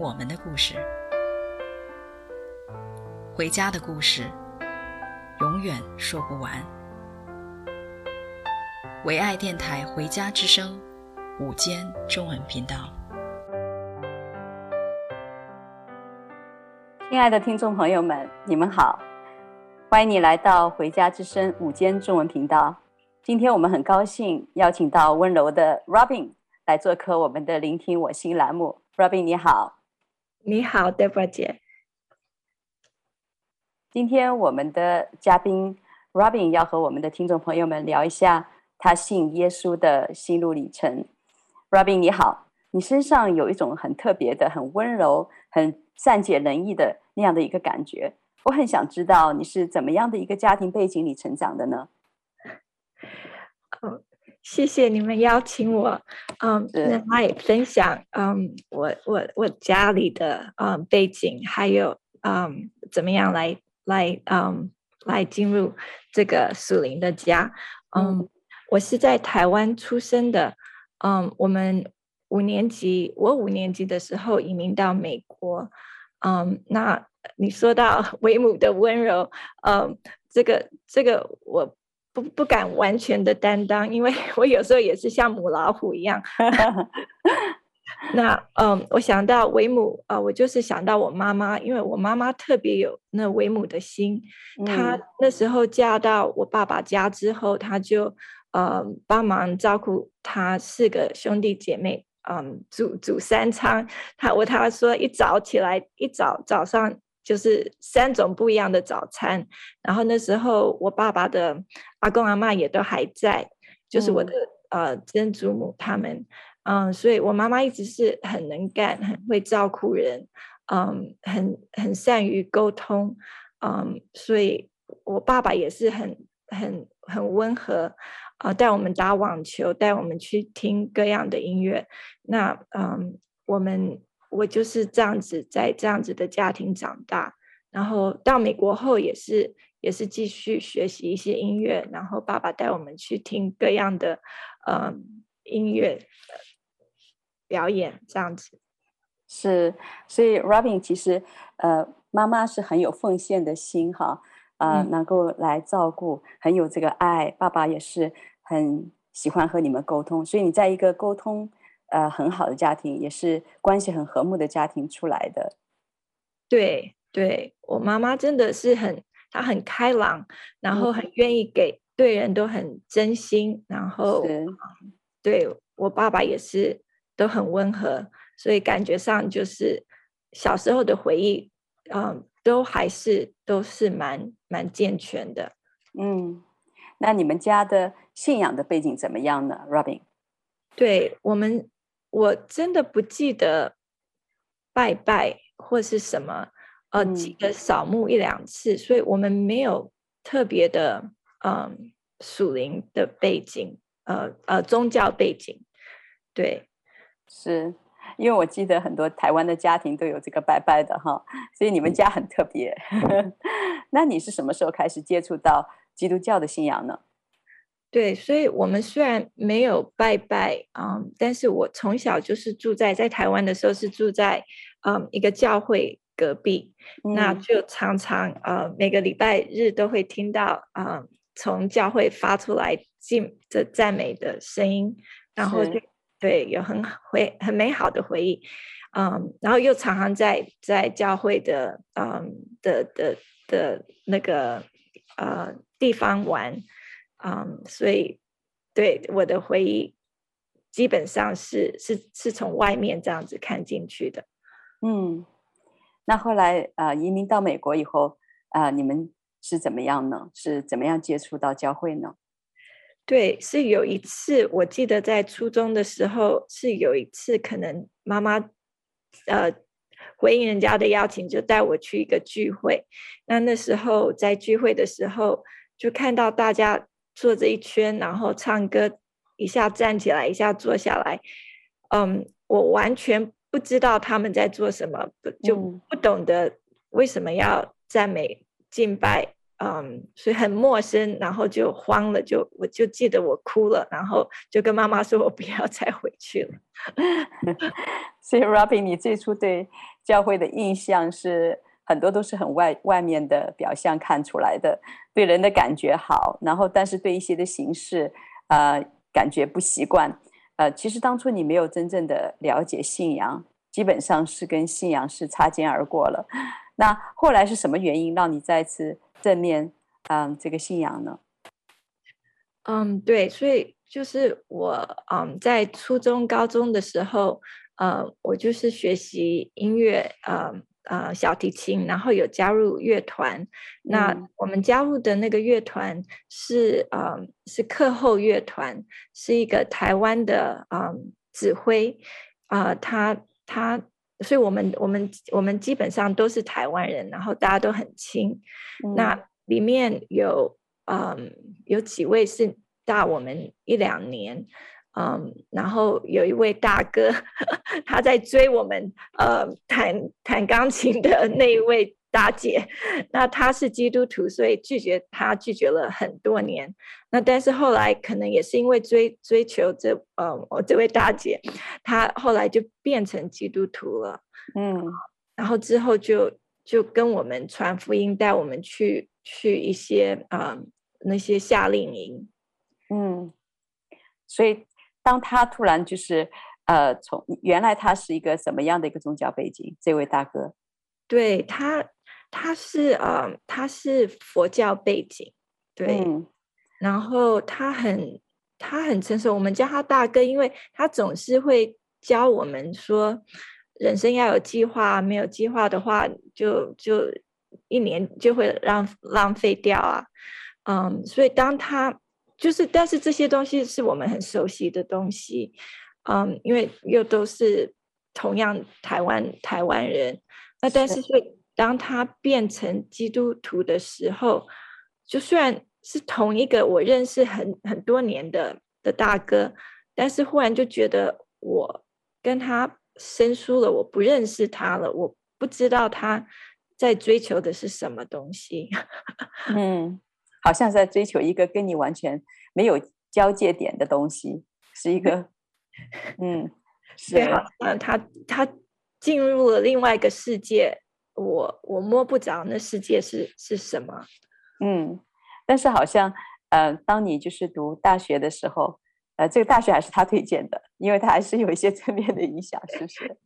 我们的故事，回家的故事，永远说不完。唯爱电台《回家之声》午间中文频道，亲爱的听众朋友们，你们好，欢迎你来到《回家之声》午间中文频道。今天我们很高兴邀请到温柔的 Robin 来做客我们的“聆听我心”栏目。Robin，你好。你好，Debra 姐。今天我们的嘉宾 Robin 要和我们的听众朋友们聊一下他信耶稣的心路历程。Robin 你好，你身上有一种很特别的、很温柔、很善解人意的那样的一个感觉。我很想知道你是怎么样的一个家庭背景里成长的呢？嗯。谢谢你们邀请我，嗯，来分享，嗯，我我我家里的嗯背景，还有嗯怎么样来来嗯来进入这个属灵的家，嗯，我是在台湾出生的，嗯，我们五年级，我五年级的时候移民到美国，嗯，那你说到 为母的温柔，嗯，这个这个我。不不敢完全的担当，因为我有时候也是像母老虎一样。那嗯，我想到为母啊、呃，我就是想到我妈妈，因为我妈妈特别有那为母的心。她那时候嫁到我爸爸家之后，她就呃帮忙照顾她四个兄弟姐妹，嗯，煮煮三餐。她我她说一早起来，一早早上。就是三种不一样的早餐，然后那时候我爸爸的阿公阿嬷也都还在，就是我的、嗯、呃曾祖母他们，嗯，所以我妈妈一直是很能干，很会照顾人，嗯，很很善于沟通，嗯，所以我爸爸也是很很很温和，啊、呃，带我们打网球，带我们去听各样的音乐，那嗯，我们。我就是这样子，在这样子的家庭长大，然后到美国后也是也是继续学习一些音乐，然后爸爸带我们去听各样的呃音乐表演，这样子。是，所以 Robin 其实呃妈妈是很有奉献的心哈，啊、呃嗯、能够来照顾，很有这个爱，爸爸也是很喜欢和你们沟通，所以你在一个沟通。呃，很好的家庭，也是关系很和睦的家庭出来的。对，对我妈妈真的是很，她很开朗，然后很愿意给，对人都很真心，然后对我爸爸也是都很温和，所以感觉上就是小时候的回忆，嗯，都还是都是蛮蛮健全的。嗯，那你们家的信仰的背景怎么样呢，Robin？对我们。我真的不记得拜拜或是什么，呃，记得扫墓一两次，所以我们没有特别的，嗯，属灵的背景，呃呃，宗教背景。对，是因为我记得很多台湾的家庭都有这个拜拜的哈，所以你们家很特别。那你是什么时候开始接触到基督教的信仰呢？对，所以我们虽然没有拜拜，嗯，但是我从小就是住在在台湾的时候是住在嗯一个教会隔壁，嗯、那就常常呃每个礼拜日都会听到嗯从教会发出来敬的赞美的声音，然后就对有很回很美好的回忆，嗯，然后又常常在在教会的嗯的的的那个呃地方玩。嗯，um, 所以对我的回忆基本上是是是从外面这样子看进去的。嗯，那后来呃移民到美国以后啊，呃，你们是怎么样呢？是怎么样接触到教会呢？对，是有一次我记得在初中的时候，是有一次可能妈妈呃回应人家的邀请，就带我去一个聚会。那那时候在聚会的时候，就看到大家坐着一圈，然后唱歌，一下站起来，一下坐下来。嗯，我完全不知道他们在做什么，不就不懂得为什么要赞美敬拜。嗯，所以很陌生，然后就慌了，就我就记得我哭了，然后就跟妈妈说，我不要再回去了。所以，Robin，你最初对教会的印象是很多都是很外外面的表象看出来的，对人的感觉好，然后但是对一些的形式，呃，感觉不习惯。呃，其实当初你没有真正的了解信仰，基本上是跟信仰是擦肩而过了。那后来是什么原因让你再次？正面，嗯，这个信仰呢？嗯，对，所以就是我，嗯，在初中、高中的时候，呃，我就是学习音乐，嗯，呃，小提琴，然后有加入乐团。那我们加入的那个乐团是，呃，是课后乐团，是一个台湾的，嗯，指挥，啊、呃，他他。所以我们我们我们基本上都是台湾人，然后大家都很亲。嗯、那里面有嗯有几位是大我们一两年，嗯，然后有一位大哥，他在追我们呃弹弹钢琴的那一位。大姐，那她是基督徒，所以拒绝她拒绝了很多年。那但是后来可能也是因为追追求这呃我这位大姐，她后来就变成基督徒了。嗯，然后之后就就跟我们传福音，带我们去去一些啊、呃、那些夏令营。嗯，所以当他突然就是呃从原来他是一个什么样的一个宗教背景？这位大哥，对他。他是呃，他是佛教背景，对，嗯、然后他很他很成熟，我们叫他大哥，因为他总是会教我们说，人生要有计划，没有计划的话就，就就一年就会浪浪费掉啊，嗯，所以当他就是，但是这些东西是我们很熟悉的东西，嗯，因为又都是同样台湾台湾人，那但是所以。当他变成基督徒的时候，就虽然是同一个我认识很很多年的的大哥，但是忽然就觉得我跟他生疏了，我不认识他了，我不知道他在追求的是什么东西。嗯，好像在追求一个跟你完全没有交界点的东西，是一个，嗯，是啊，他他进入了另外一个世界。我我摸不着那世界是是什么，嗯，但是好像，呃，当你就是读大学的时候，呃，这个大学还是他推荐的，因为他还是有一些 正面的影响，是不是？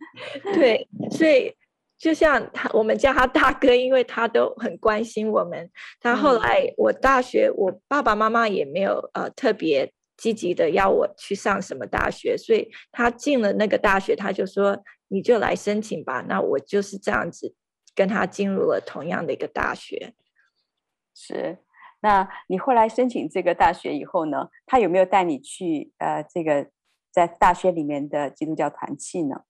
对，所以就像他，我们叫他大哥，因为他都很关心我们。他后来我大学，嗯、我爸爸妈妈也没有呃特别积极的要我去上什么大学，所以他进了那个大学，他就说你就来申请吧。那我就是这样子。跟他进入了同样的一个大学，是。那你后来申请这个大学以后呢？他有没有带你去呃这个在大学里面的基督教团契呢？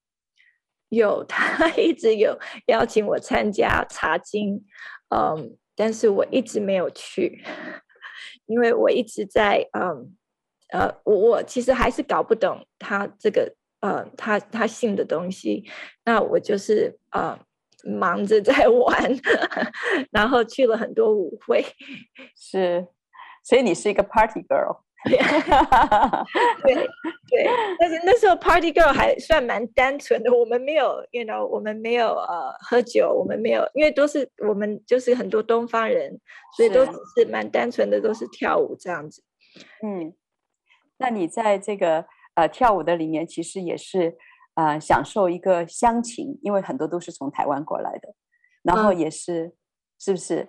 有，他一直有邀请我参加茶经，嗯，但是我一直没有去，因为我一直在嗯呃，我我其实还是搞不懂他这个呃他他信的东西，那我就是呃。忙着在 玩，然后去了很多舞会，是，所以你是一个 party girl，对对，但是那时候 party girl 还算蛮单纯的，我们没有，you know，我们没有呃喝酒，我们没有，因为都是我们就是很多东方人，所以都只是蛮单纯的，都是跳舞这样子。嗯，那你在这个呃跳舞的里面，其实也是。啊、呃，享受一个乡情，因为很多都是从台湾过来的，然后也是，嗯、是不是？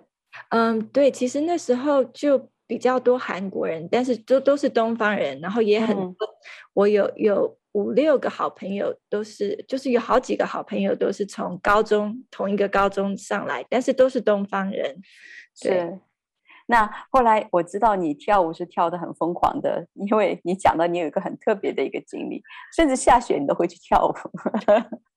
嗯，对，其实那时候就比较多韩国人，但是都都是东方人，然后也很多，嗯、我有有五六个好朋友，都是就是有好几个好朋友都是从高中同一个高中上来，但是都是东方人，对。那后来我知道你跳舞是跳的很疯狂的，因为你讲到你有一个很特别的一个经历，甚至下雪你都会去跳舞。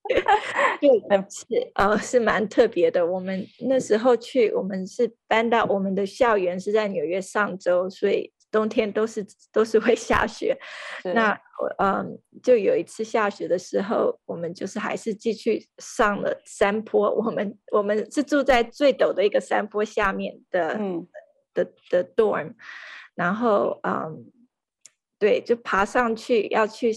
对，是呃，是蛮特别的。我们那时候去，我们是搬到我们的校园是在纽约上州，所以冬天都是都是会下雪。那嗯，就有一次下雪的时候，我们就是还是继续上了山坡。我们我们是住在最陡的一个山坡下面的，嗯，的的 dorm，然后嗯，对，就爬上去要去。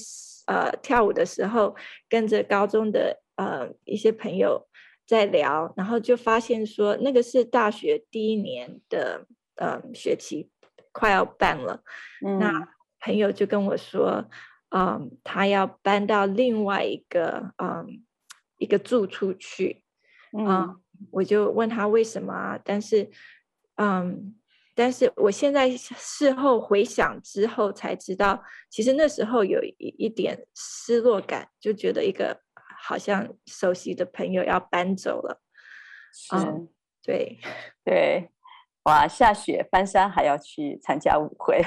呃，跳舞的时候跟着高中的呃一些朋友在聊，然后就发现说那个是大学第一年的呃学期快要办了，嗯、那朋友就跟我说，嗯、呃，他要搬到另外一个嗯、呃、一个住处去，嗯、呃，我就问他为什么啊，但是嗯。但是我现在事后回想之后才知道，其实那时候有一一点失落感，就觉得一个好像熟悉的朋友要搬走了。是，嗯、对 对，哇，下雪翻山还要去参加舞会。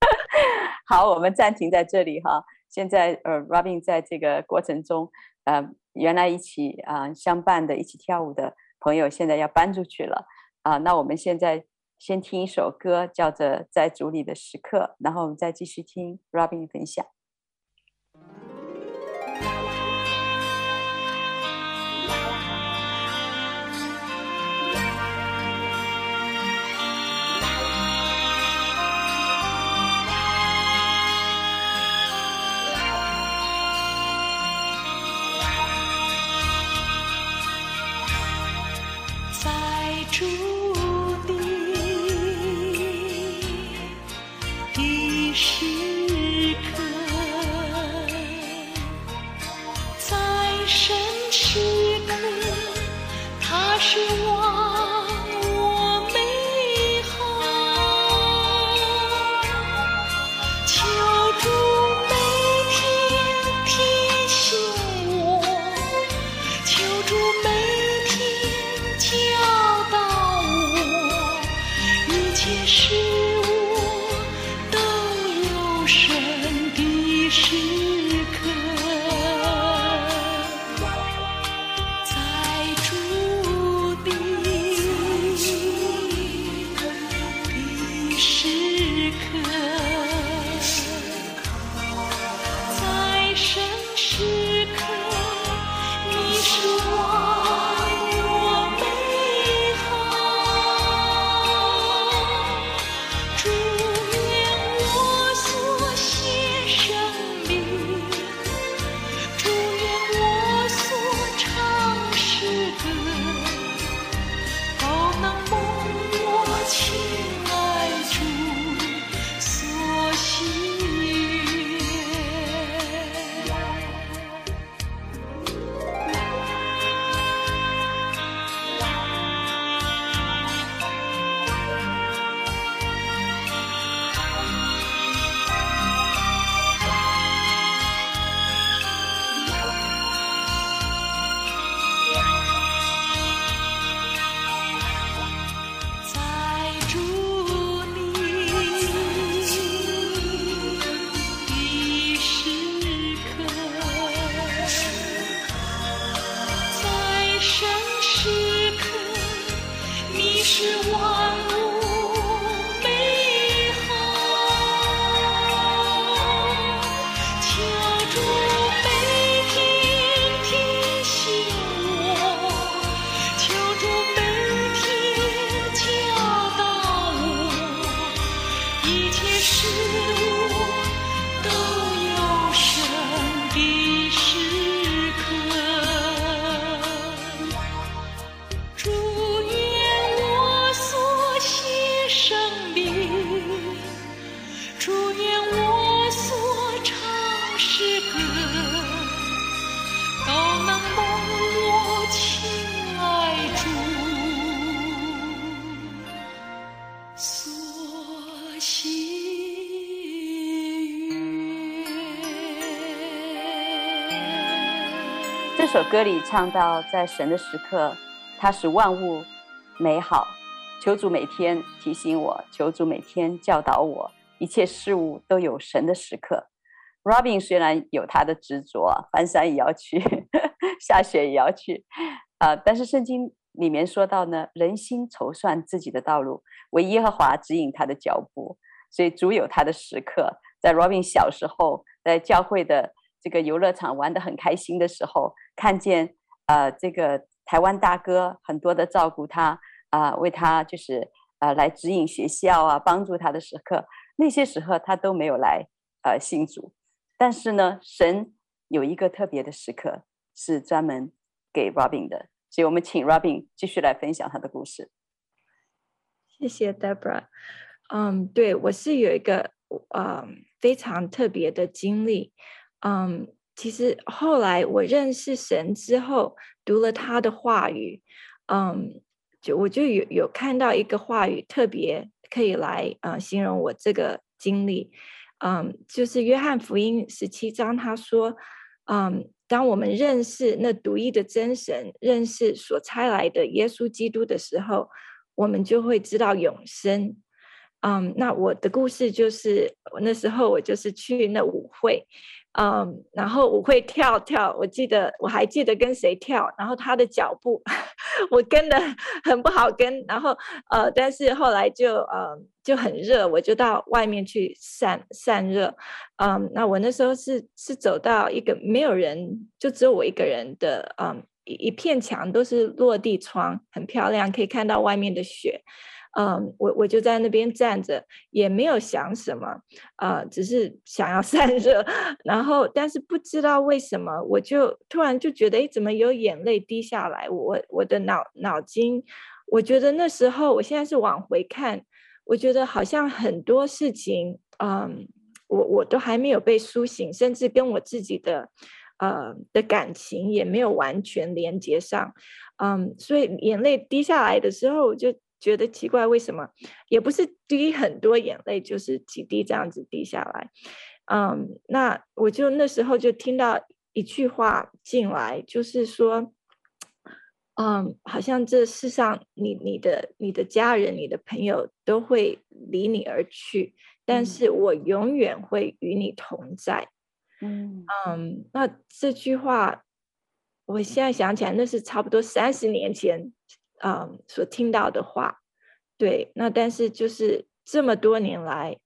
好，我们暂停在这里哈。现在呃，Robin 在这个过程中，呃，原来一起啊、呃、相伴的、一起跳舞的朋友，现在要搬出去了啊、呃。那我们现在。先听一首歌，叫做《在组里的时刻》，然后我们再继续听 Robin 分享。首歌里唱到，在神的时刻，他使万物美好。求主每天提醒我，求主每天教导我，一切事物都有神的时刻。Robin 虽然有他的执着，翻山也要去，下雪也要去，啊、呃，但是圣经里面说到呢，人心筹算自己的道路，唯耶和华指引他的脚步，所以主有他的时刻。在 Robin 小时候，在教会的这个游乐场玩得很开心的时候，看见呃这个台湾大哥很多的照顾他啊、为他就是呃来指引学校啊，帮助他的时刻，那些时候他都没有来呃信主。但是呢，神有一个特别的时刻是专门给 Robin 的，所以我们请 Robin 继续来分享他的故事。谢谢 Deborah。嗯，对，我是有一个嗯非常特别的经历。嗯，其实后来我认识神之后，读了他的话语，嗯，就我就有有看到一个话语特别可以来呃形容我这个经历。嗯，就是约翰福音十七章，他说，嗯，当我们认识那独一的真神，认识所差来的耶稣基督的时候，我们就会知道永生。嗯，那我的故事就是，那时候我就是去那舞会。嗯，然后我会跳跳，我记得我还记得跟谁跳，然后他的脚步 我跟得 很不好跟，然后呃，但是后来就呃就很热，我就到外面去散散热。嗯，那我那时候是是走到一个没有人，就只有我一个人的，嗯，一一片墙都是落地窗，很漂亮，可以看到外面的雪。嗯，我我就在那边站着，也没有想什么，呃，只是想要 散热，然后但是不知道为什么，我就突然就觉得，哎，怎么有眼泪滴下来？我我的脑脑筋，我觉得那时候，我现在是往回看，我觉得好像很多事情，嗯，我我都还没有被苏醒，甚至跟我自己的，呃的感情也没有完全连接上，嗯，所以眼泪滴下来的时候，我就。觉得奇怪，为什么也不是滴很多眼泪，就是几滴这样子滴下来。嗯，那我就那时候就听到一句话进来，就是说，嗯，好像这世上你你的你的家人、你的朋友都会离你而去，但是我永远会与你同在。嗯嗯，那这句话，我现在想起来，那是差不多三十年前。嗯，所听到的话，对，那但是就是这么多年来，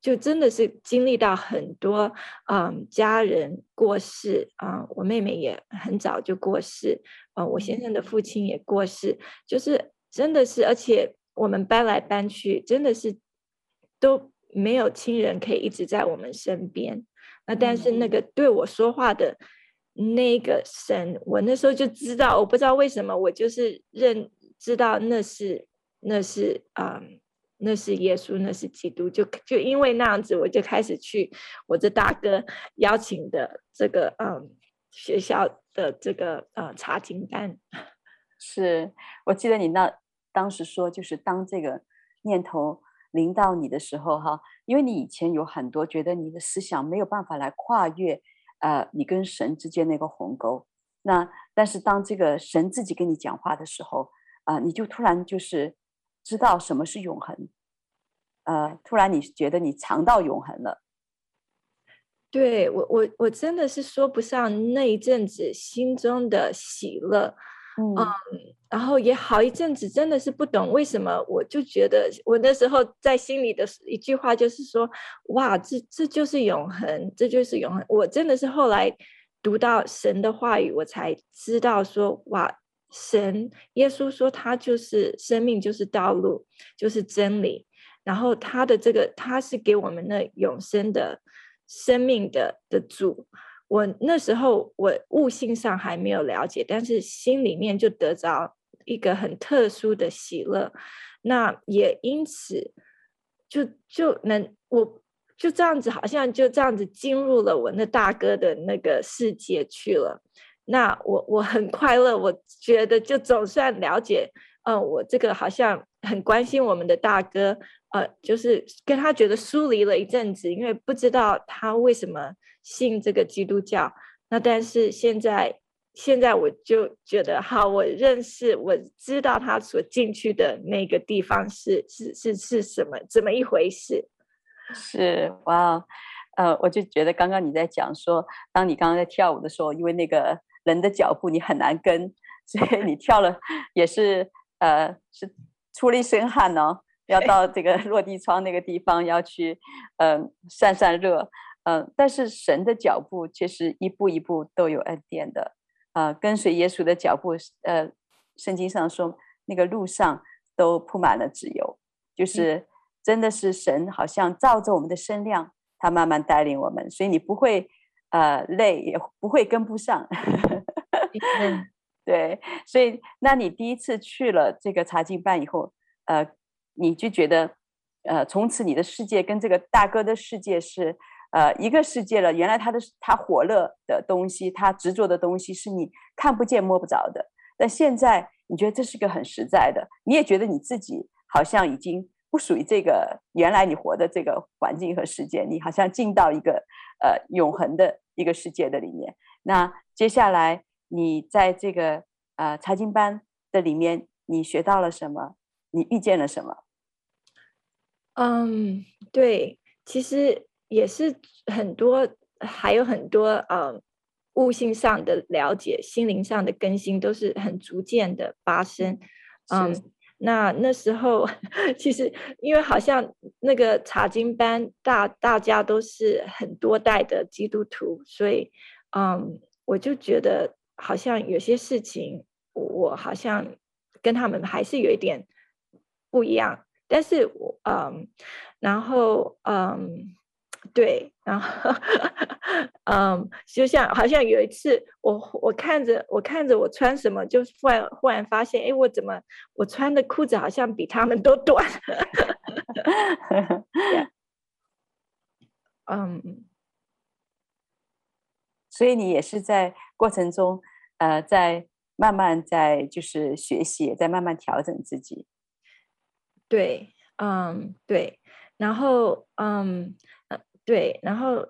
就真的是经历到很多，嗯，家人过世，啊、嗯，我妹妹也很早就过世，啊、嗯，我先生的父亲也过世，就是真的是，而且我们搬来搬去，真的是都没有亲人可以一直在我们身边。那但是那个对我说话的。那个神，我那时候就知道，我不知道为什么，我就是认知道那是那是嗯，那是耶稣，那是基督，就就因为那样子，我就开始去我这大哥邀请的这个嗯学校的这个呃查经班。是我记得你那当时说，就是当这个念头临到你的时候，哈，因为你以前有很多觉得你的思想没有办法来跨越。呃，你跟神之间那个鸿沟，那但是当这个神自己跟你讲话的时候，啊、呃，你就突然就是知道什么是永恒，呃，突然你觉得你尝到永恒了。对，我，我我真的是说不上那一阵子心中的喜乐。嗯，然后也好一阵子，真的是不懂为什么，我就觉得我那时候在心里的一句话就是说，哇，这这就是永恒，这就是永恒。我真的是后来读到神的话语，我才知道说，哇，神耶稣说他就是生命，就是道路，就是真理。然后他的这个，他是给我们那永生的生命的的主。我那时候我悟性上还没有了解，但是心里面就得着一个很特殊的喜乐，那也因此就就能我就这样子好像就这样子进入了我那大哥的那个世界去了，那我我很快乐，我觉得就总算了解，嗯、我这个好像很关心我们的大哥。呃，就是跟他觉得疏离了一阵子，因为不知道他为什么信这个基督教。那但是现在，现在我就觉得，好，我认识，我知道他所进去的那个地方是是是是什么，怎么一回事？是哇，呃，我就觉得刚刚你在讲说，当你刚刚在跳舞的时候，因为那个人的脚步你很难跟，所以你跳了也是呃是出了一身汗哦，要到这个落地窗那个地方要去嗯、散散热，嗯、但是神的脚步其实一步一步都有恩典的，呃，跟随耶稣的脚步，呃，圣经上说那个路上都铺满了脂油，就是真的是神好像照着我们的身量。他慢慢带领我们，所以你不会呃累，也不会跟不上。对，所以那你第一次去了这个查经班以后，呃，你就觉得呃，从此你的世界跟这个大哥的世界是呃一个世界了。原来他的他火热的东西，他执着的东西是你看不见摸不着的。但现在你觉得这是个很实在的，你也觉得你自己好像已经。不属于这个原来你活的这个环境和世界，你好像进到一个呃永恒的一个世界的里面。那接下来你在这个呃财经班的里面，你学到了什么？你遇见了什么？嗯，对，其实也是很多，还有很多呃悟性上的了解，心灵上的更新都是很逐渐的发生。嗯。那那时候，其实因为好像那个查经班大大家都是很多代的基督徒，所以，嗯，我就觉得好像有些事情我好像跟他们还是有一点不一样，但是我嗯，然后嗯。对，然后，嗯，就像好像有一次我，我我看着我看着我穿什么，就忽然忽然发现，哎，我怎么我穿的裤子好像比他们都短？嗯，所以你也是在过程中，呃，在慢慢在就是学习，在慢慢调整自己。对，嗯，对，然后，嗯。对，然后，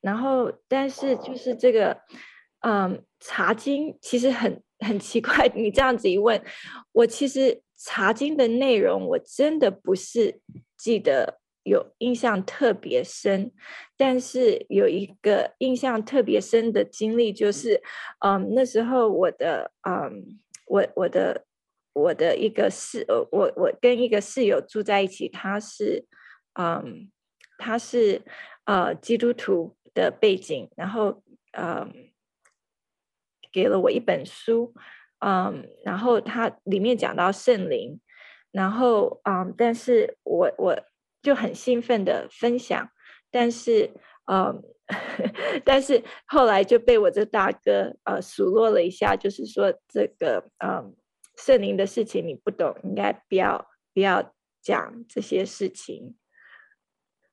然后，但是就是这个，嗯，茶经其实很很奇怪。你这样子一问，我其实茶经的内容我真的不是记得有印象特别深，但是有一个印象特别深的经历，就是，嗯，那时候我的，嗯，我我的我的一个室，我我跟一个室友住在一起，他是，嗯，他是。呃，基督徒的背景，然后呃，给了我一本书，嗯，然后它里面讲到圣灵，然后嗯，但是我我就很兴奋的分享，但是嗯，但是后来就被我这大哥呃数落了一下，就是说这个嗯圣灵的事情你不懂，应该不要不要讲这些事情。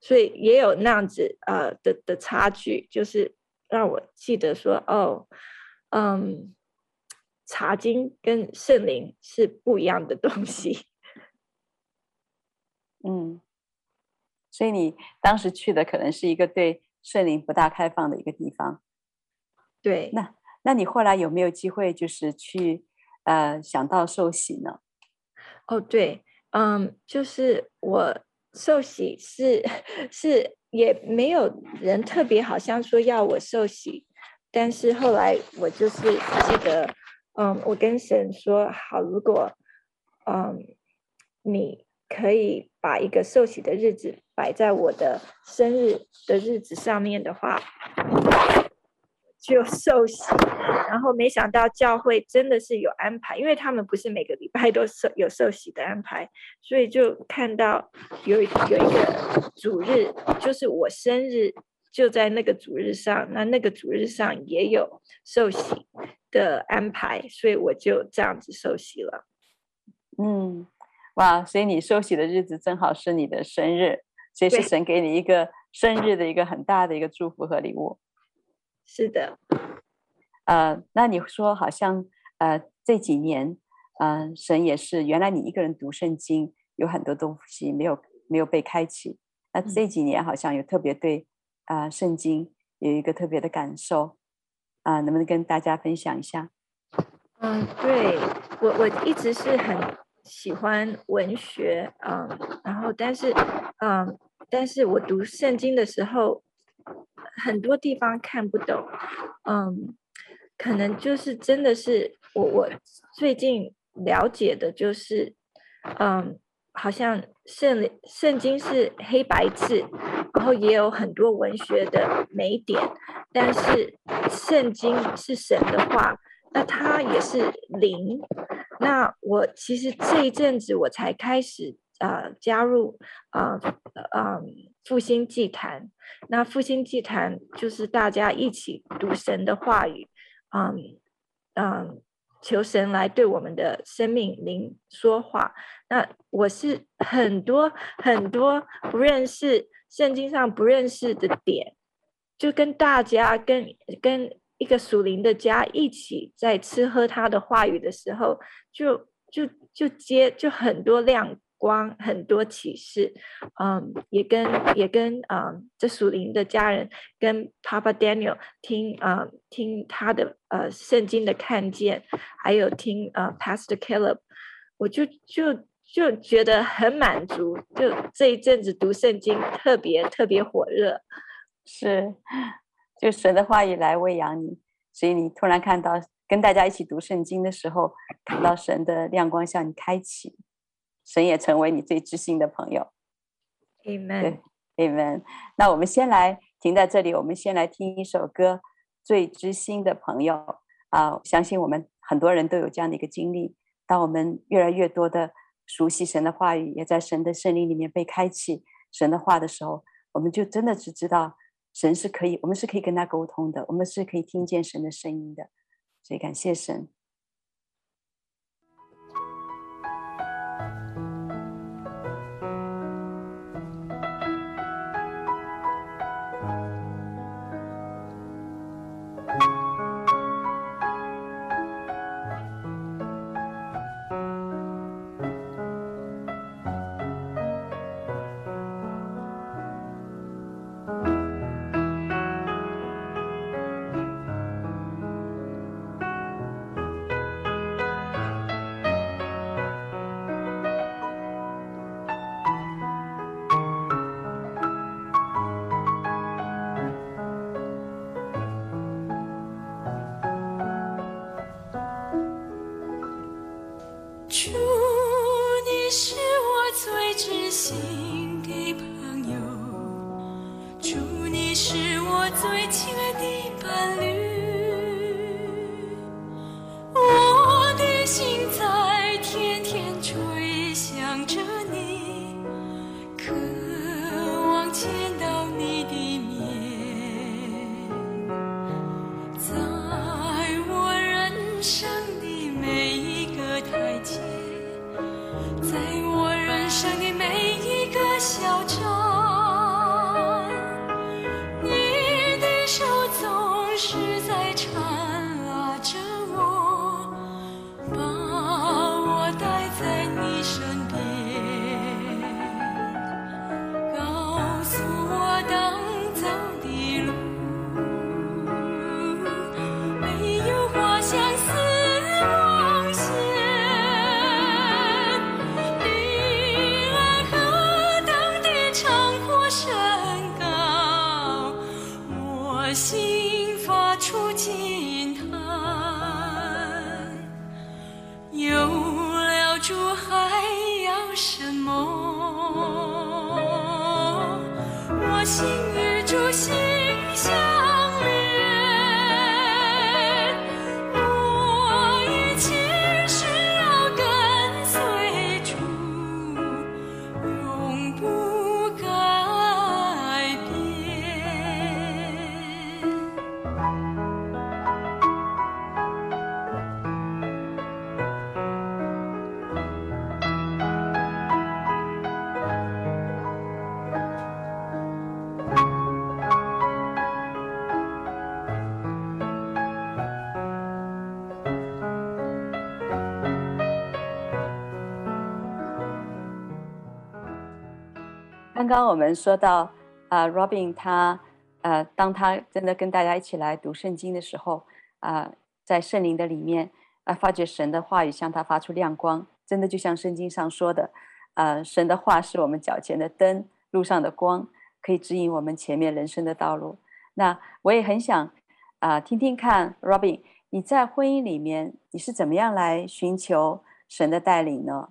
所以也有那样子呃的的差距，就是让我记得说哦，嗯，茶经跟圣灵是不一样的东西。嗯，所以你当时去的可能是一个对圣灵不大开放的一个地方。对，那那你后来有没有机会就是去呃想到受洗呢？哦，对，嗯，就是我。受洗是 是也没有人特别好像说要我受洗，但是后来我就是记得，嗯，我跟神说好，如果嗯你可以把一个受洗的日子摆在我的生日的日子上面的话。就受洗，然后没想到教会真的是有安排，因为他们不是每个礼拜都受有受洗的安排，所以就看到有有一个主日，就是我生日就在那个主日上，那那个主日上也有受洗的安排，所以我就这样子受洗了。嗯，哇，所以你受洗的日子正好是你的生日，所以是神给你一个生日的一个很大的一个祝福和礼物。是的，呃，那你说好像呃这几年，嗯、呃，神也是原来你一个人读圣经，有很多东西没有没有被开启。那这几年好像有特别对啊、呃、圣经有一个特别的感受啊、呃，能不能跟大家分享一下？嗯，对我我一直是很喜欢文学，嗯，然后但是嗯，但是我读圣经的时候。很多地方看不懂，嗯，可能就是真的是我我最近了解的就是，嗯，好像圣圣经是黑白字，然后也有很多文学的美点，但是圣经是神的话，那它也是灵。那我其实这一阵子我才开始。呃，加入呃呃复兴祭坛，那复兴祭坛就是大家一起读神的话语，嗯嗯，求神来对我们的生命灵说话。那我是很多很多不认识圣经上不认识的点，就跟大家跟跟一个属灵的家一起在吃喝他的话语的时候，就就就接就很多亮。光很多启示，嗯，也跟也跟嗯这属灵的家人跟 Papa Daniel 听啊、听他的呃圣经的看见，还有听呃 Pastor Caleb，我就就就觉得很满足，就这一阵子读圣经特别特别火热，是，就神的话语来喂养你，所以你突然看到跟大家一起读圣经的时候，看到神的亮光向你开启。神也成为你最知心的朋友，Amen，对，Amen。那我们先来停在这里，我们先来听一首歌，《最知心的朋友》啊。相信我们很多人都有这样的一个经历。当我们越来越多的熟悉神的话语，也在神的圣灵里面被开启神的话的时候，我们就真的只知道神是可以，我们是可以跟他沟通的，我们是可以听见神的声音的。所以感谢神。刚刚我们说到，啊、，Robin 他，呃，当他真的跟大家一起来读圣经的时候，啊、在圣灵的里面，啊、发觉神的话语向他发出亮光，真的就像圣经上说的，呃，神的话是我们脚前的灯，路上的光，可以指引我们前面人生的道路。那我也很想啊、听听看，Robin，你在婚姻里面你是怎么样来寻求神的带领呢？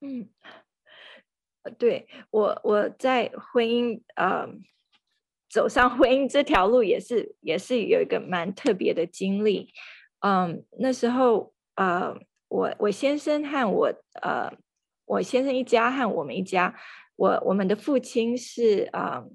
嗯，对我我在婚姻、呃，走上 婚姻这条路也是也是有一个蛮特别的经历。嗯，那时候呃，我我先生和我呃，我先生一家和我们一家，我我们的父亲是啊、呃，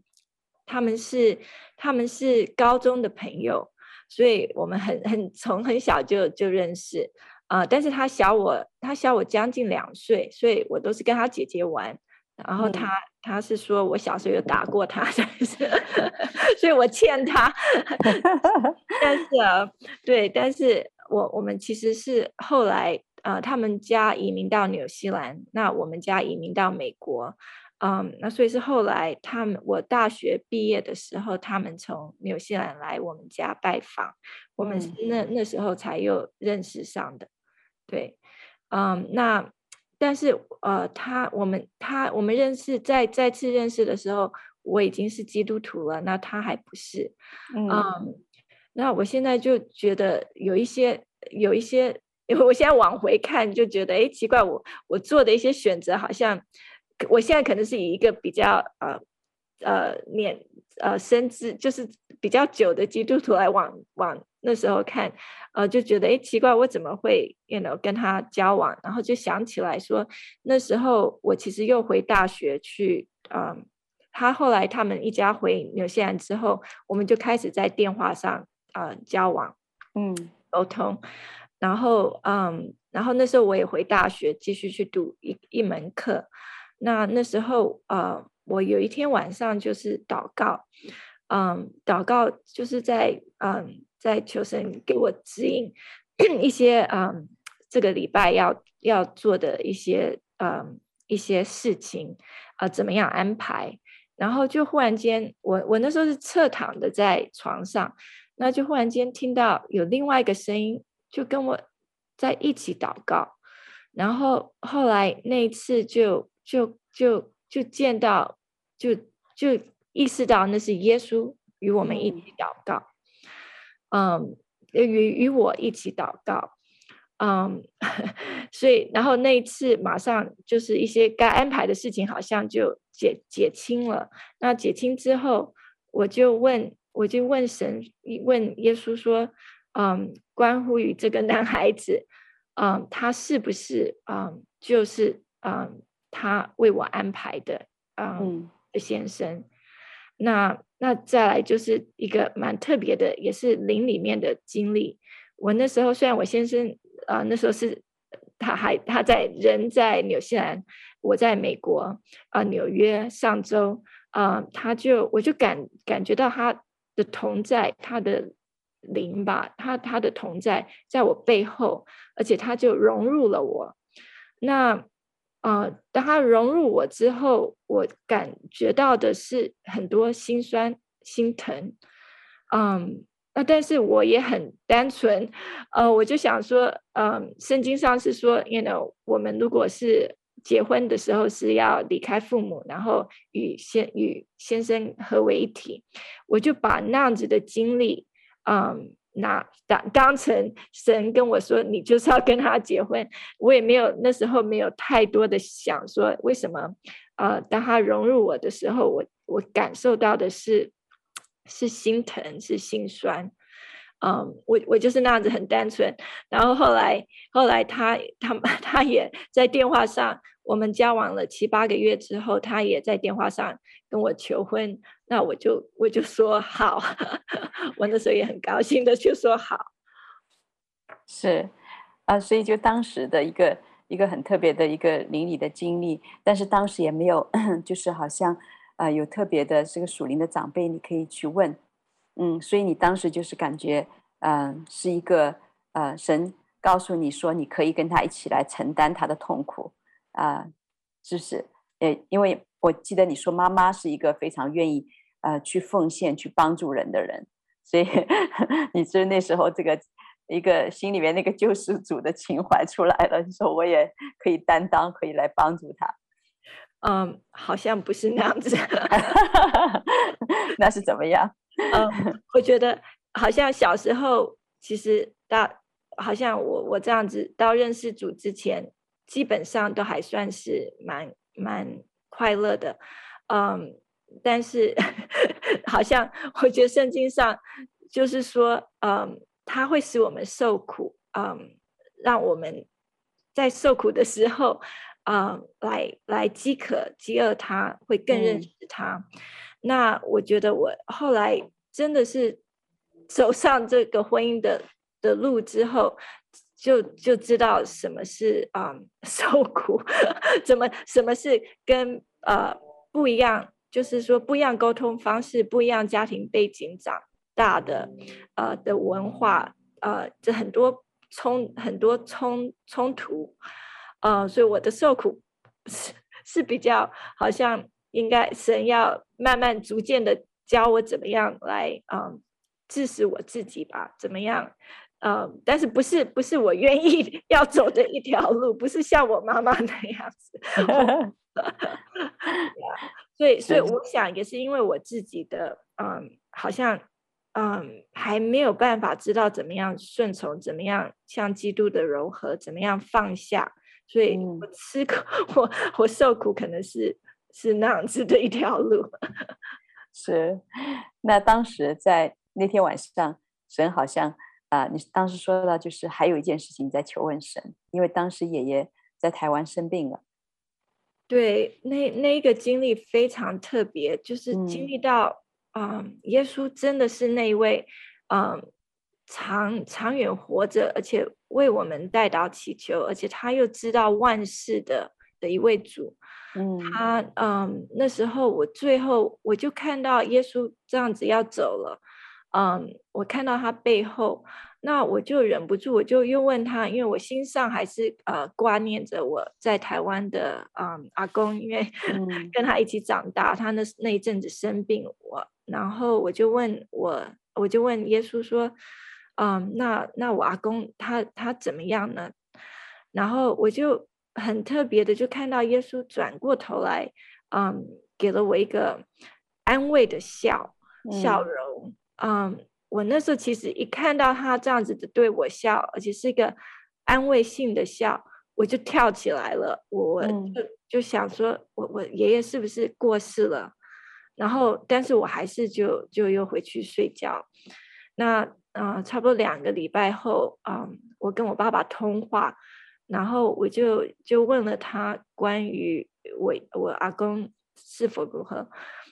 他们是他们是高中的朋友，所以我们很很从很小就就认识。啊、呃！但是他小我，他小我将近两岁，所以我都是跟他姐姐玩。然后他、嗯、他是说我小时候有打过他，所以我欠他。但是啊，对，但是我我们其实是后来啊、呃，他们家移民到纽西兰，那我们家移民到美国。嗯，那所以是后来他们我大学毕业的时候，他们从纽西兰来我们家拜访，我们是那那时候才又认识上的。对，嗯，那但是呃，他我们他我们认识再再次认识的时候，我已经是基督徒了，那他还不是，嗯，嗯，那我现在就觉得有一些有一些，因 为我现在往回看，就觉得哎，奇怪，我我做的一些选择，好像我现在可能是以一个比较呃呃年呃深知就是比较久的基督徒来往往。那时候看，呃，就觉得哎，奇怪，我怎么会，you know，跟他交往？然后就想起来说，那时候我其实又回大学去，嗯，他后来他们一家回纽西兰之后，我们就开始在电话上，呃，交往，嗯，沟通，然后，嗯，然后那时候我也回大学继续去读一一门课，那那时候，呃，我有一天晚上就是祷告，嗯，祷告就是在，嗯。在求神给我指引一些嗯，这个礼拜要要做的一些嗯一些事情啊、呃，怎么样安排？然后就忽然间，我我那时候是侧躺的在床上，那就忽然间听到有另外一个声音，就跟我在一起祷告。然后后来那一次就就就就见到，就就意识到那是耶稣与我们一起祷告。嗯，与与我一起祷告，嗯，所以然后那一次马上就是一些该安排的事情，好像就解解清了。那解清之后，我就问，我就问神，问耶稣说，嗯，关乎于这个男孩子，嗯，他是不是，嗯，就是，嗯，他为我安排的，嗯，的先生，那。那再来就是一个蛮特别的，也是灵里面的经历。我那时候虽然我先生啊、呃，那时候是他还他在人在纽西兰，我在美国啊、纽约。上周啊、他就我就感感觉到他的同在，他的灵吧，他他的同在在我背后，而且他就融入了我。那。啊、当他融入我之后，我感觉到的是很多心酸、心疼。嗯，那但是我也很单纯，呃，我就想说，嗯，圣经上是说，you know，我们如果是结婚的时候是要离开父母，然后与先与先生合为一体，我就把那样子的经历，嗯。那当当成神跟我说，你就是要跟他结婚，我也没有那时候没有太多的想说为什么，呃，当他融入我的时候，我我感受到的是是心疼，是心酸，嗯，我我就是那样子很单纯，然后后来后来他他 他也在电话上，我们交往了七八个月之后，他也在电话上跟我求婚。那我就我就说好，我那时候也很高兴的就说好，是啊，所以就当时的一个一个很特别的一个灵里的经历，但是当时也没有，就是好像啊、有特别的这个属灵的长辈你可以去问，嗯，所以你当时就是感觉嗯、是一个呃神告诉你说你可以跟他一起来承担他的痛苦啊、呃，是不是？诶，因为。我记得你说妈妈是一个非常愿意呃去奉献、去帮助人的人，所以 你是那时候这个一个心里面那个救世主的情怀出来了，你说我也可以担当，可以来帮助他。嗯，好像不是那样子。那是怎么样？嗯，我觉得好像小时候，其实到好像我我这样子到认识主之前，基本上都还算是蛮蛮快乐的。嗯，但是 好像我觉得圣经上就是说，嗯，它会使我们受苦，嗯，让我们在受苦的时候。啊、uh，来来饥渴饥饿，他会更认识他。嗯。那我觉得我后来真的是走上这个婚姻的的路之后，就就知道什么是啊、受苦，怎么什么是跟呃不一样，就是说不一样沟通方式，不一样家庭背景长大的呃的文化呃，这很多冲很多冲冲突。呃，所以我的受苦是是比较好像应该神要慢慢逐渐的教我怎么样来嗯致使我自己吧，怎么样？嗯，但是不是不是我愿意 要走的一条路，不是像我妈妈那样子。所以所以我想也是因为我自己的嗯，好像嗯还没有办法知道怎么样顺从，怎么样像基督的柔和，怎么样放下。所以我吃苦，我我受苦，可能是是那样子的一条路。是，那当时在那天晚上，神好像啊、呃，你当时说到，就是还有一件事情在求问神，因为当时爷爷在台湾生病了。对，那那个经历非常特别，就是经历到啊、嗯呃，耶稣真的是那一位嗯。呃长长远活着，而且为我们代祷祈求，而且他又知道万事的的一位主。嗯，他嗯，那时候我最后我就看到耶稣这样子要走了，嗯，我看到他背后，那我就忍不住，我就又问他，因为我心上还是呃挂念着我在台湾的嗯阿公，因为 跟他一起长大，他那那一阵子生病，我然后我就问我，我就问耶稣说。嗯、um，那那我阿公他他怎么样呢？然后我就很特别的就看到耶稣转过头来，嗯，给了我一个安慰的笑笑容。嗯，嗯，我那时候其实一看到他这样子的对我笑，而且是一个安慰性的笑，我就跳起来了。我就、嗯、就想说，我我爷爷是不是过世了？然后，但是我还是就就又回去睡觉。那。啊、呃，差不多两个礼拜后，啊、呃，我跟我爸爸通话，然后我就就问了他关于我我阿公是否如何。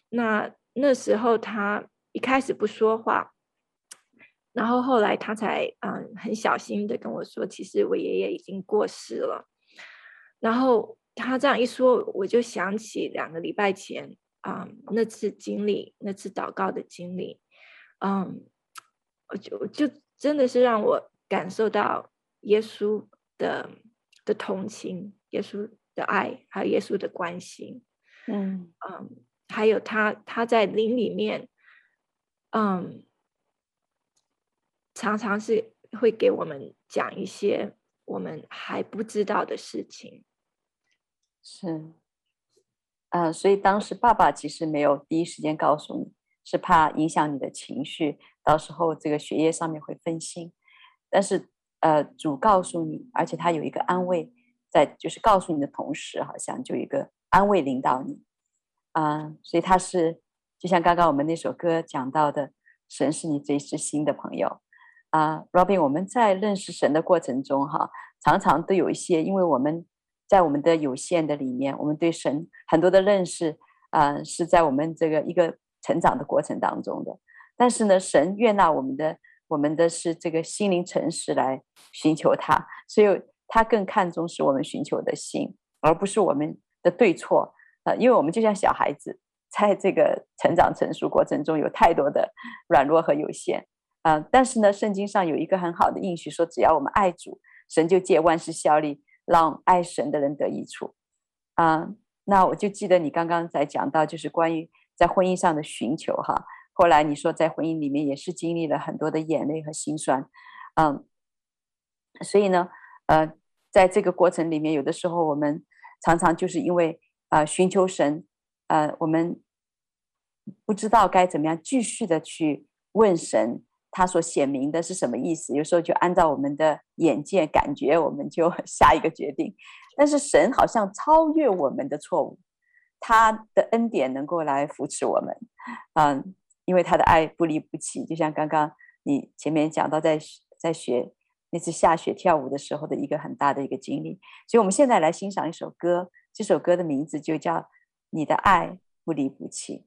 那那时候他一开始不说话，然后后来他才嗯、呃、很小心的跟我说，其实我爷爷已经过世了。然后他这样一说，我就想起两个礼拜前啊、呃、那次经历，那次祷告的经历，嗯。我就就真的是让我感受到耶稣的的同情，耶稣的爱，还有耶稣的关心，嗯嗯，还有他他在灵里面，嗯，常常是会给我们讲一些我们还不知道的事情，是，呃，所以当时爸爸其实没有第一时间告诉你，是怕影响你的情绪。到时候这个学业上面会分心，但是呃，主告诉你，而且他有一个安慰在，就是告诉你的同时，好像就一个安慰领导你啊、所以他是就像刚刚我们那首歌讲到的，神是你最知心的朋友啊、Robin，我们在认识神的过程中，哈，常常都有一些，因为我们在我们的有限的里面，我们对神很多的认识啊、是在我们这个一个成长的过程当中的。但是呢，神悦纳我们的，我们的是这个心灵诚实来寻求他，所以他更看重是我们寻求的心，而不是我们的对错啊、因为我们就像小孩子，在这个成长成熟过程中，有太多的软弱和有限啊、但是呢，圣经上有一个很好的应许，说只要我们爱主，神就借万事效力，让爱神的人得益处啊、那我就记得你刚刚在讲到，就是关于在婚姻上的寻求哈。后来你说在婚姻里面也是经历了很多的眼泪和心酸，嗯，所以呢，呃，在这个过程里面，有的时候我们常常就是因为啊、寻求神，呃，我们不知道该怎么样继续的去问神，他所显明的是什么意思？有时候就按照我们的眼界感觉，我们就 下一个决定。但是神好像超越我们的错误，他的恩典能够来扶持我们，嗯，因为他的爱不离不弃。就像刚刚你前面讲到在，在在学那次下雪跳舞的时候的一个很大的一个经历。所以，我们现在来欣赏一首歌，这首歌的名字就叫《你的爱不离不弃》。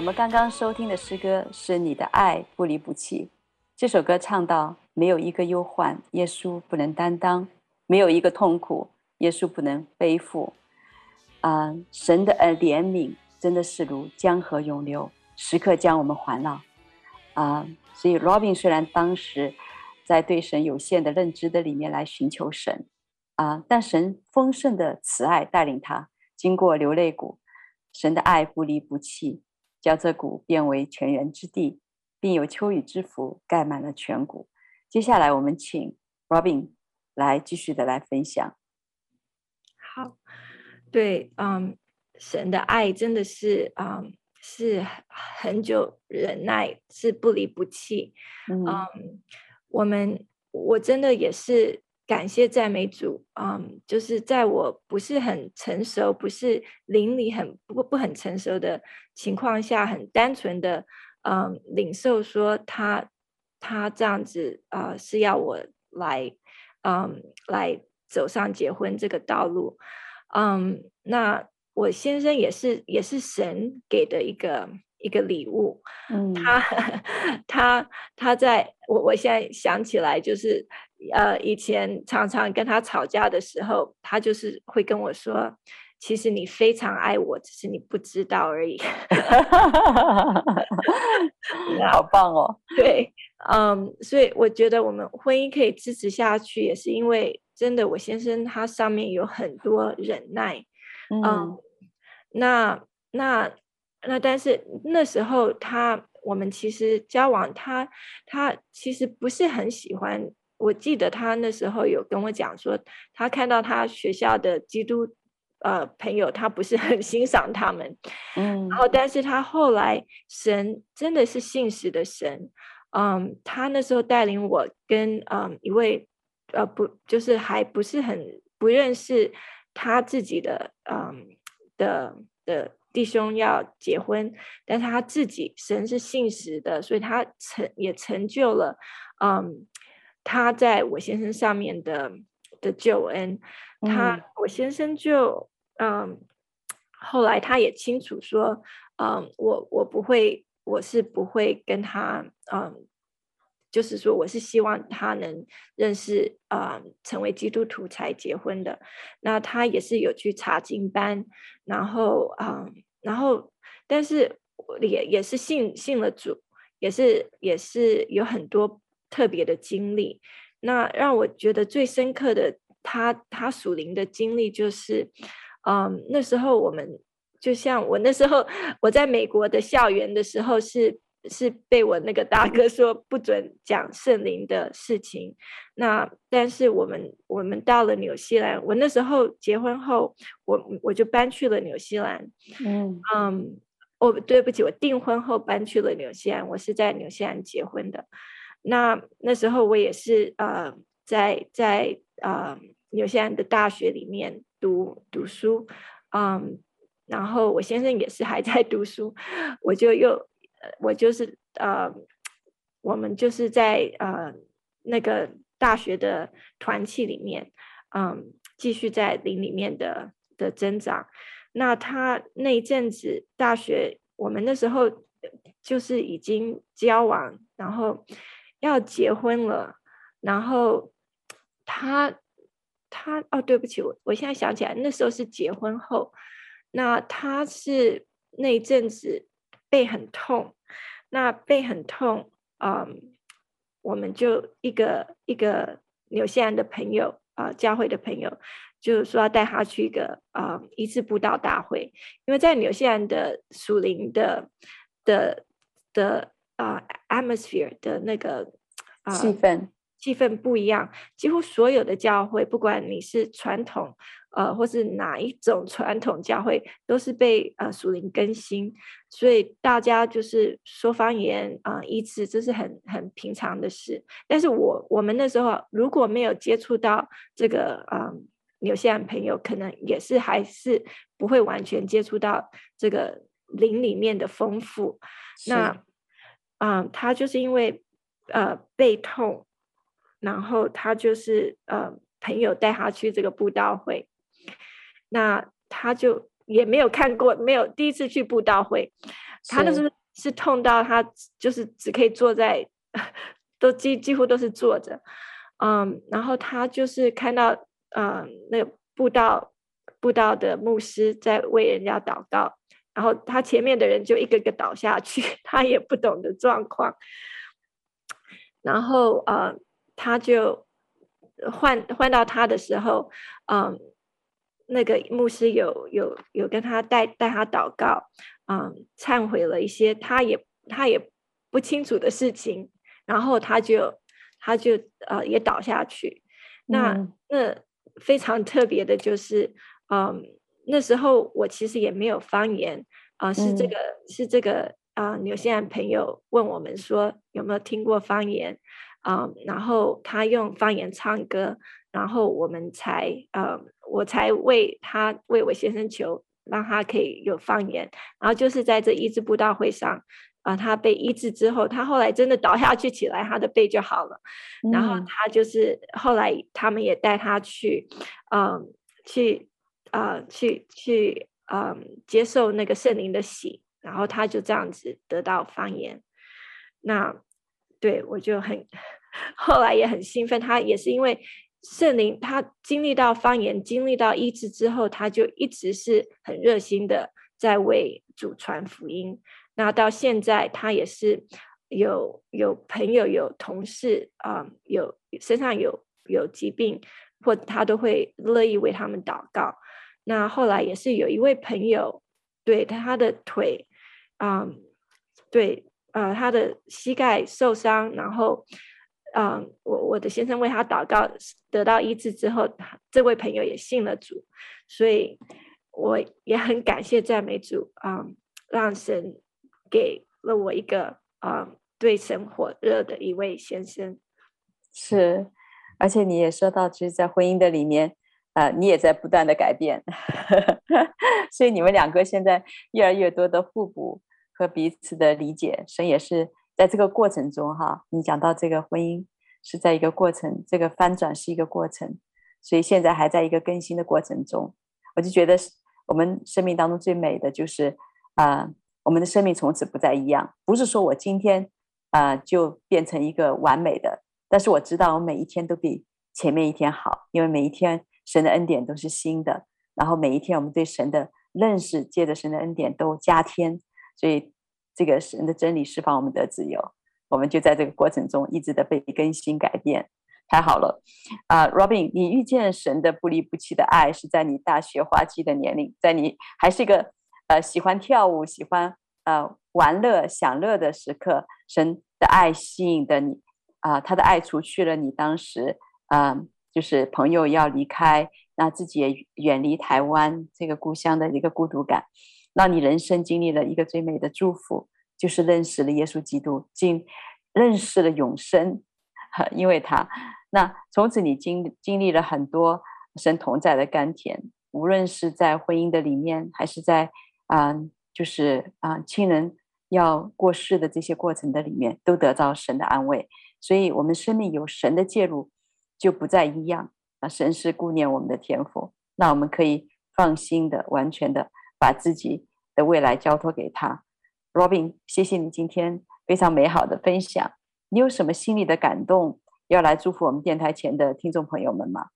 我们刚刚收听的诗歌是《你的爱不离不弃》。这首歌唱到：没有一个忧患，耶稣不能担当；没有一个痛苦，耶稣不能背负。啊、神的呃怜悯真的是如江河涌流，时刻将我们环绕。啊、所以 Robin 虽然当时在对神有限的认知的里面来寻求神，啊、但神丰盛的慈爱带领他经过流泪谷。神的爱不离不弃，叫这谷变为泉源之地，并有秋雨之福盖满了全谷。接下来，我们请 Robin 来继续的来分享。好，对，嗯，神的爱真的是，嗯，是很久忍耐，是不离不弃。嗯，嗯，我们我真的也是。感谢赞美主，嗯，就是在我不是很成熟，不是灵里很不不很成熟的情况下，很单纯的，嗯，领受说他他这样子啊，呃，是要我来，嗯，来走上结婚这个道路，嗯，那我先生也是也是神给的一个一个礼物，嗯，他 他他在我我现在想起来就是。呃，以前常常跟他吵架的时候，他就是会跟我说：“其实你非常爱我，只是你不知道而已。好棒哦！对，嗯，所以我觉得我们婚姻可以支持下去，也是因为真的，我先生他上面有很多忍耐。嗯，嗯，那那那，但是那时候他，我们其实交往他，他他其实不是很喜欢。我记得他那时候有跟我讲说，他看到他学校的基督呃朋友，他不是很欣赏他们，嗯，然后但是他后来神真的是信实的神，嗯，他那时候带领我跟嗯一位呃不就是还不是很不认识他自己的嗯的的弟兄要结婚，但是他自己神是信实的，所以他成也成就了嗯。他在我先生上面的的救恩，他、嗯、我先生就嗯，后来他也清楚说，嗯，我我不会，我是不会跟他嗯，就是说我是希望他能认识嗯，成为基督徒才结婚的。那他也是有去查经班，然后嗯，然后但是也也是信信了主，也是也是有很多。特别的经历，那让我觉得最深刻的他，他他属灵的经历就是，嗯，那时候我们就像我那时候我在美国的校园的时候是，是是被我那个大哥说不准讲圣灵的事情。那但是我们我们到了纽西兰，我那时候结婚后，我我就搬去了纽西兰。嗯嗯，哦，对不起，我订婚后搬去了纽西兰，我是在纽西兰结婚的。那那时候我也是呃，在在呃纽西兰的大学里面读读书，嗯，然后我先生也是还在 读书，我就又我就是呃，我们就是在呃那个大学的团契里面，嗯，继续在林里面的的增长。那他那一阵子大学，我们那时候就是已经交往，然后。要结婚了，然后 他他哦，对不起，我我现在想起来，那时候是结婚后，那他是那一阵子背很痛，那背很痛，嗯，我们就一个一个纽西兰的朋友啊、教会的朋友，就是说要带他去一个啊一次布道大会，因为在纽西兰的属灵的的的。啊、uh,，atmosphere 的那个啊气氛，气氛不一样。几乎所有的教会，不管你是传统呃，或是哪一种传统教会，都是被呃属灵更新，所以大家就是说方言啊、呃，医治，这是很很平常的事。但是我我们那时候如果没有接触到这个啊，有些人朋友可能也是还是不会完全接触到这个灵里面的丰富，那。嗯，他就是因为呃背痛，然后他就是呃朋友带他去这个布道会，那他就也没有看过，没有第一次去布道会，他就是。是痛到他就是只可以坐在，都几几乎都是坐着，嗯，然后他就是看到嗯那个布道布道的牧师在为人家祷告。然后他前面的人就一个个倒下去，他也不懂得状况。然后呃，他就换换到他的时候，嗯、呃，那个牧师有有有跟他带带他祷告，嗯、呃，忏悔了一些他也他也不清楚的事情，然后他就他就呃也倒下去。那、嗯、那非常特别的就是，嗯、呃。那时候我其实也没有方言啊、呃，是这个、嗯、是这个啊，纽西兰朋友问我们说有没有听过方言啊、呃，然后他用方言唱歌，然后我们才呃，我才为他为我先生求，让他可以有方言，然后就是在这一支布道会上啊、呃，他被医治之后，他后来真的倒下去起来，他的背就好了，嗯、然后他就是后来他们也带他去嗯、呃、去。啊、呃，去去，嗯、接受那个圣灵的洗，然后他就这样子得到方言。那对我就很，后来也很兴奋。他也是因为圣灵他经历到方言，经历到医治之后，他就一直是很热心的在为主传福音。那到现在，他也是有有朋友、有同事啊、有身上有有疾病，或他都会乐意为他们祷告。那后来也是有一位朋友，对他的腿，啊、对，呃，他的膝盖受伤，然后。嗯，我我的先生为他祷告，得到医治之后，这位朋友也信了主，所以我也很感谢赞美主啊、让神给了我一个啊、对神火热的一位先生。是，而且你也说到，其实，在婚姻的里面，呃，你也在不断的改变，所以你们两个现在越来越多的互补和彼此的理解，神也是。在这个过程中，哈，你讲到这个婚姻是在一个过程，这个翻转是一个过程，所以现在还在一个更新的过程中。我就觉得，我们生命当中最美的就是，啊、我们的生命从此不再一样。不是说我今天啊、就变成一个完美的，但是我知道我每一天都比前面一天好，因为每一天神的恩典都是新的，然后每一天我们对神的认识，借着神的恩典都加添，所以。这个神的真理释放我们的自由，我们就在这个过程中一直的被更新改变，太好了啊，Robin，你遇见神的不离不弃的爱是在你大学花季的年龄，在你还是一个呃喜欢跳舞、喜欢呃玩乐、享乐的时刻，神的爱吸引的你啊，他的爱除去了你当时啊，呃，就是朋友要离开，那自己也远离台湾这个故乡的一个孤独感。让你人生经历了一个最美的祝福，就是认识了耶稣基督，经认识了永生，因为他，那从此你经经历了很多神同在的甘甜，无论是在婚姻的里面，还是在啊、就是啊、亲人要过世的这些过程的里面，都得到神的安慰。所以，我们生命有神的介入，就不再一样。啊，神是顾念我们的天赋，那我们可以放心的、完全的。把自己的未来交托给他，Robin，谢谢你今天非常美好的分享。你有什么心里的感动要来祝福我们电台前的听众朋友们吗？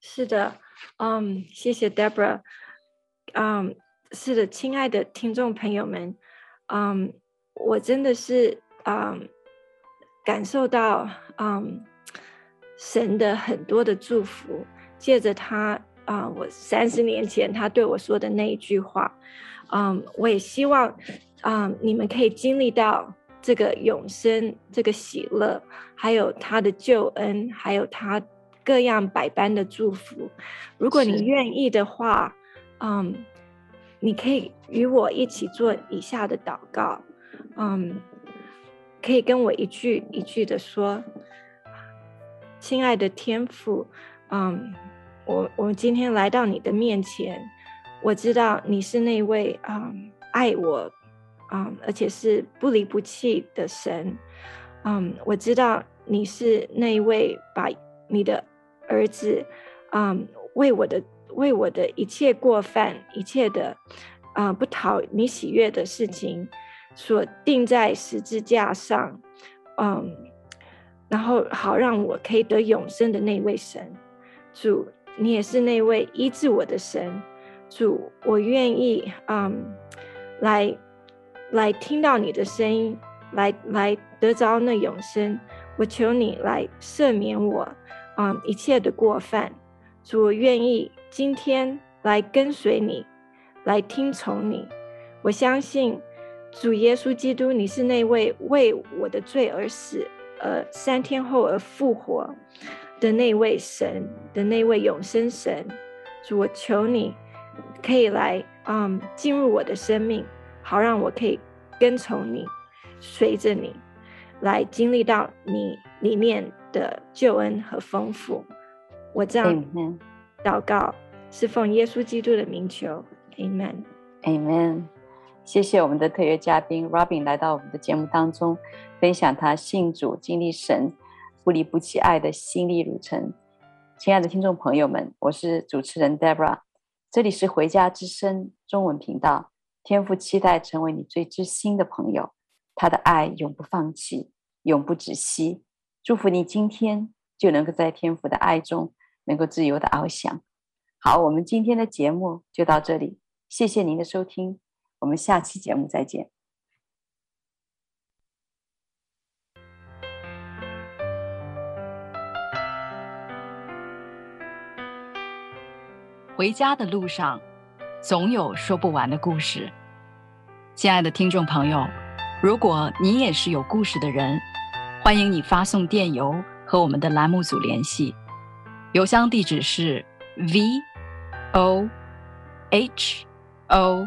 是的，嗯、谢谢 Debra 嗯、是的，亲爱的听众朋友们，嗯、我真的是嗯、感受到嗯、神的很多的祝福，借着他。啊、uh,，我三十年前他对我说的那一句话，嗯、um,，我也希望，啊、um,，你们可以经历到这个永生、这个喜乐，还有他的救恩，还有他各样百般的祝福。如果你愿意的话，嗯，um, 你可以与我一起做以下的祷告，嗯、um,，可以跟我一句一句的说，亲爱的天父，嗯、我我今天来到你的面前，我知道你是那位啊、爱我啊、而且是不离不弃的神，嗯，我知道你是那位把你的儿子嗯为我的为我的一切过犯一切的啊、嗯、不讨你喜悦的事情所定在十字架上，嗯，然后好让我可以得永生的那位神主。你也是那位医治我的神，主，我愿意，嗯，来，来听到你的声音，来，来得着那永生。我求你来赦免我，嗯，一切的过犯。主，我愿意今天来跟随你，来听从你。我相信主耶稣基督，你是那位为我的罪而死，呃，三天后而复活。的那位神的那位永生神，主，我求你，可以来，嗯，进入我的生命，好让我可以跟从你，随着你，来经历到你里面的救恩和丰富。我这样祷告，是奉耶稣基督的名求，Amen，Amen。谢谢我们的特约嘉宾 Robin 来到我们的节目当中，分享他信主经历神。不离不弃爱的心历路程，亲爱的听众朋友们，我是主持人 Debra，这里是回家之声中文频道。天父期待成为你最知心的朋友，他的爱永不放弃，永不止息。祝福你今天就能够在天父的爱中能够自由的翱翔。好，我们今天的节目就到这里，谢谢您的收听，我们下期节目再见。回家的路上，总有说不完的故事。亲爱的听众朋友，如果你也是有故事的人，欢迎你发送电邮和我们的栏目组联系，邮箱地址是 v o h o